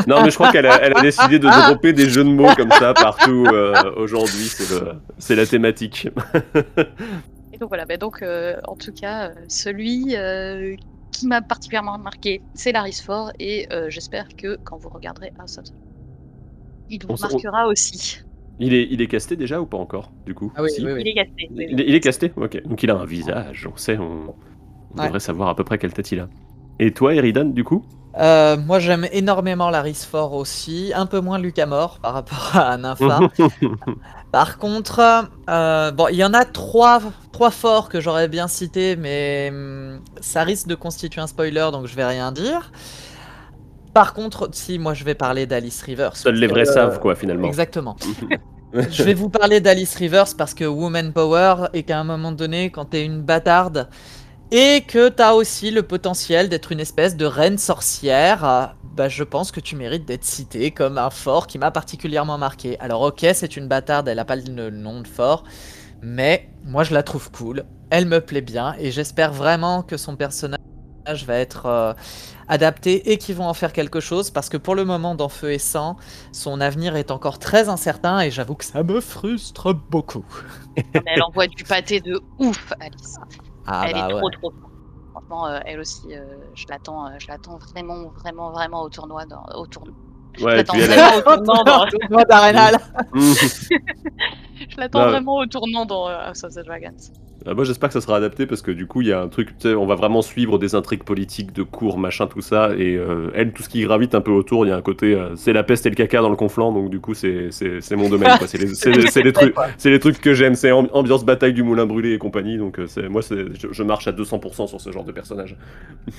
Non, mais je crois qu'elle a, elle a décidé de dropper des jeux de mots comme ça partout euh, aujourd'hui. C'est la thématique. et donc voilà. bah donc euh, en tout cas celui euh, qui m'a particulièrement marqué, c'est Laris Ford et euh, j'espère que quand vous regarderez House of the- il vous on- marquera aussi. Il est, il est casté déjà ou pas encore, du coup? Ah oui, Si oui, oui. Il est oui, oui. Il, est- il est casté? Ok. Donc il a un visage, on sait, on, on Ouais. devrait savoir à peu près quelle tête il a. Et toi, Eridan, du coup? Euh, moi, j'aime énormément Laris Fort aussi, un peu moins Lucamore par rapport à Nympha. Par contre, euh, bon, il y en a trois, trois forts que j'aurais bien cités, mais hum, ça risque de constituer un spoiler, donc je vais rien dire. Par contre, si moi je vais parler d'Alice Rivers. Seuls les vrais que- savent, quoi, finalement. Exactement. je vais vous parler d'Alice Rivers parce que Woman Power et qu'à un moment donné, quand t'es une bâtarde et que t'as aussi le potentiel d'être une espèce de reine sorcière, euh, bah je pense que tu mérites d'être cité comme un fort qui m'a particulièrement marqué. Alors ok, c'est une bâtarde, elle a pas le nom de fort, mais moi je la trouve cool, elle me plaît bien et j'espère vraiment que son personnage va être euh, adapté et qu'ils vont en faire quelque chose parce que pour le moment dans Feu et Sang, son avenir est encore très incertain et j'avoue que ça me frustre beaucoup. Elle envoie du pâté de ouf, Alice. Ah elle bah est ouais. trop trop. forte. Franchement, euh, elle aussi, euh, je l'attends, euh, je l'attends vraiment, vraiment, vraiment au tournoi, dans, au tournoi. Ouais, puis elle vraiment a- au tournant dans, Tournoi d'Arenal. je l'attends Ouais. vraiment au tournant dans House of the Dragons. Ah, moi, j'espère que ça sera adapté parce que du coup, il y a un truc, on va vraiment suivre des intrigues politiques, de cours, machin, tout ça. Et euh, elle, tout ce qui gravite un peu autour, il y a un côté, euh, c'est la peste et le caca dans le conflant. Donc du coup, c'est mon domaine. C'est les, les trucs, c'est les trucs que j'aime. C'est amb- ambiance bataille du moulin brûlé et compagnie. Donc euh, moi, je, je marche à 200% sur ce genre de personnage.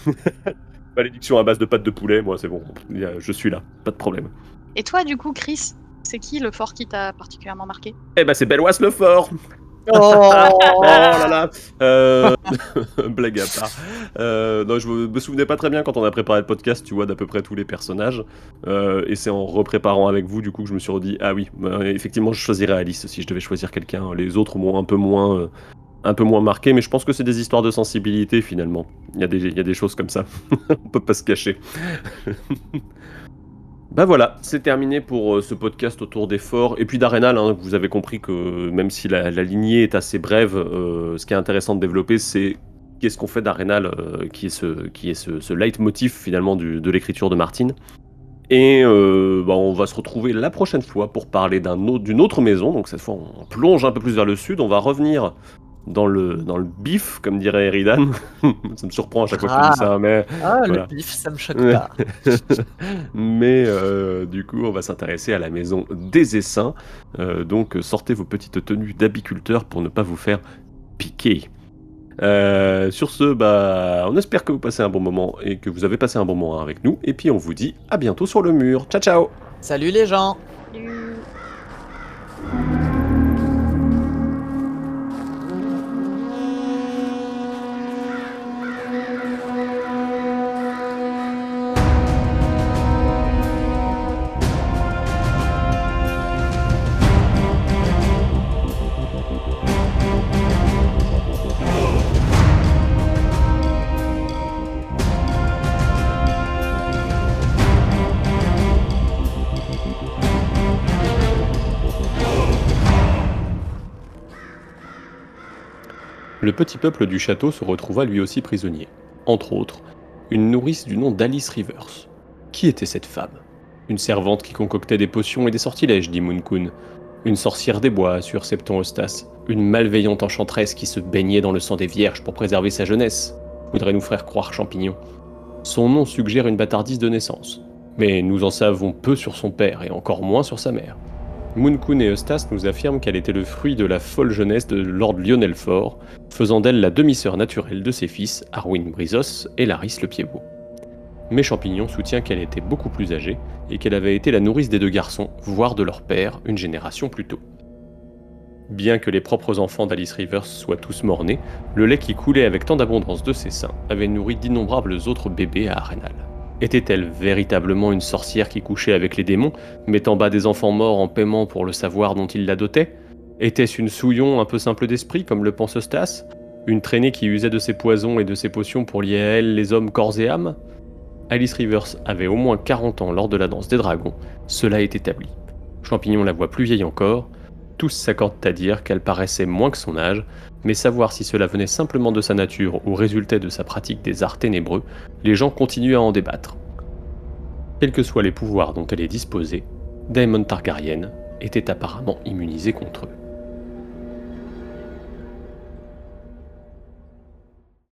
Malédiction à base de pâtes de poulet, moi, c'est bon. Je suis là, pas de problème. Et toi, du coup, Chris, c'est qui le fort qui t'a particulièrement marqué? Eh ben, c'est Belwas le fort. Oh, Oh là là euh... Blague à part. Euh, non, je me souvenais pas très bien quand on a préparé le podcast, tu vois, d'à peu près tous les personnages. Euh, et c'est en repréparant avec vous, du coup, que je me suis redit, ah oui, effectivement, je choisirais Alice si je devais choisir quelqu'un. Les autres m'ont un peu moins... un peu moins marqué, mais je pense que c'est des histoires de sensibilité finalement. Il y a des, y a des choses comme ça. on peut pas se cacher. Bah voilà, c'est terminé pour euh, ce podcast autour des forts et puis d'Arenal. Hein, vous avez compris que même si la, lignée est assez brève, euh, ce qui est intéressant de développer, c'est qu'est-ce qu'on fait d'Arenal, euh, qui est ce, qui est ce, leitmotiv finalement de l'écriture de Martine. Et bah, on va se retrouver la prochaine fois pour parler d'une autre maison. Donc cette fois, on plonge un peu plus vers le sud. On va revenir dans le, dans le bif, comme dirait Eridan. ça me surprend à chaque fois que je dis ça, mais Ah, Voilà. le bif, ça me choque pas. Mais euh, du coup, on va s'intéresser à la maison des essaims. Euh, donc, sortez vos petites tenues d'apiculteur pour ne pas vous faire piquer. Euh, sur ce, bah, on espère que vous passez un bon moment et que vous avez passé un bon moment avec nous. Et puis, on vous dit à bientôt sur le mur. Ciao, ciao Salut les gens Le petit peuple du château se retrouva lui aussi prisonnier. Entre autres, une nourrice du nom d'Alice Rivers. Qui était cette femme? Une servante qui concoctait des potions et des sortilèges, dit Moon-kun. Une sorcière des bois, assure Septon Eustas. Une malveillante enchanteresse qui se baignait dans le sang des vierges pour préserver sa jeunesse. Voudrait nous faire croire Champignon. Son nom suggère une bâtardise de naissance. Mais nous en savons peu sur son père et encore moins sur sa mère. Moon-kun et Eustas nous affirment qu'elle était le fruit de la folle jeunesse de Lord Lionel Fort, faisant d'elle la demi-sœur naturelle de ses fils, Arwin Brizos et Laris le Pied-Beau. Mais Champignon soutient qu'elle était beaucoup plus âgée et qu'elle avait été la nourrice des deux garçons, voire de leur père, une génération plus tôt. Bien que les propres enfants d'Alice Rivers soient tous morts-nés, le lait qui coulait avec tant d'abondance de ses seins avait nourri d'innombrables autres bébés à Arenal. Était-elle véritablement une sorcière qui couchait avec les démons, mettant bas des enfants morts en paiement pour le savoir dont ils la dotaient? Était-ce une souillon un peu simple d'esprit, comme le pense Stas Une traînée qui usait de ses poisons et de ses potions pour lier à elle les hommes corps et âme? Alice Rivers avait au moins 40 ans lors de la danse des dragons, cela est établi. Champignon la voit plus vieille encore, tous s'accordent à dire qu'elle paraissait moins que son âge, mais savoir si cela venait simplement de sa nature ou résultait de sa pratique des arts ténébreux, les gens continuent à en débattre. Quels que soient les pouvoirs dont elle est disposée, Daemon Targaryen était apparemment immunisé contre eux.